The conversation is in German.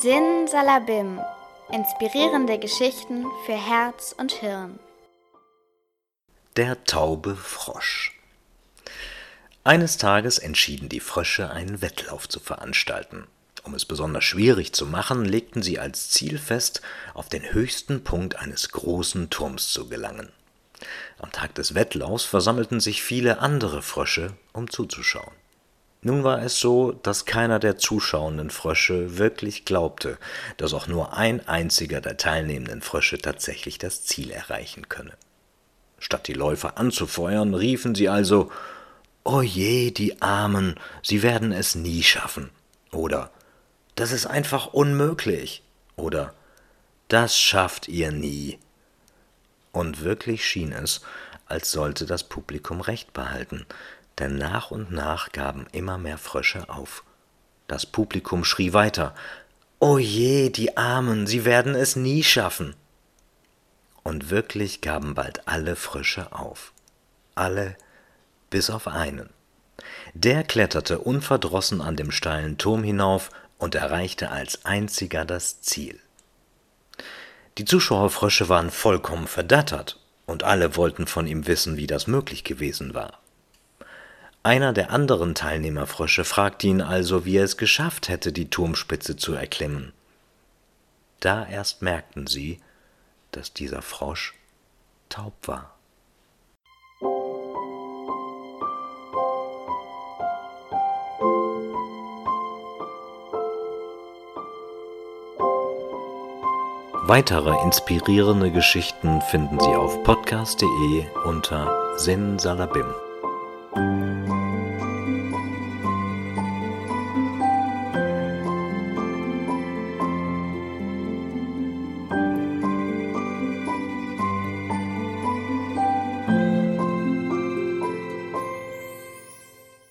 Sin Salabim. Inspirierende Geschichten für Herz und Hirn. Der taube Frosch. Eines Tages entschieden die Frösche, einen Wettlauf zu veranstalten. Um es besonders schwierig zu machen, legten sie als Ziel fest, auf den höchsten Punkt eines großen Turms zu gelangen. Am Tag des Wettlaufs versammelten sich viele andere Frösche, um zuzuschauen. Nun war es so, dass keiner der zuschauenden Frösche wirklich glaubte, dass auch nur ein einziger der teilnehmenden Frösche tatsächlich das Ziel erreichen könne. Statt die Läufer anzufeuern, riefen sie also O je, die Armen, sie werden es nie schaffen. Oder Das ist einfach unmöglich. Oder Das schafft ihr nie. Und wirklich schien es, als sollte das Publikum recht behalten, denn nach und nach gaben immer mehr Frösche auf. Das Publikum schrie weiter O je, die Armen, sie werden es nie schaffen. Und wirklich gaben bald alle Frösche auf. Alle bis auf einen. Der kletterte unverdrossen an dem steilen Turm hinauf und erreichte als einziger das Ziel. Die Zuschauerfrösche waren vollkommen verdattert, und alle wollten von ihm wissen, wie das möglich gewesen war. Einer der anderen Teilnehmerfrösche fragte ihn also, wie er es geschafft hätte, die Turmspitze zu erklimmen. Da erst merkten sie, dass dieser Frosch taub war. Weitere inspirierende Geschichten finden Sie auf podcast.de unter Sin Salabim.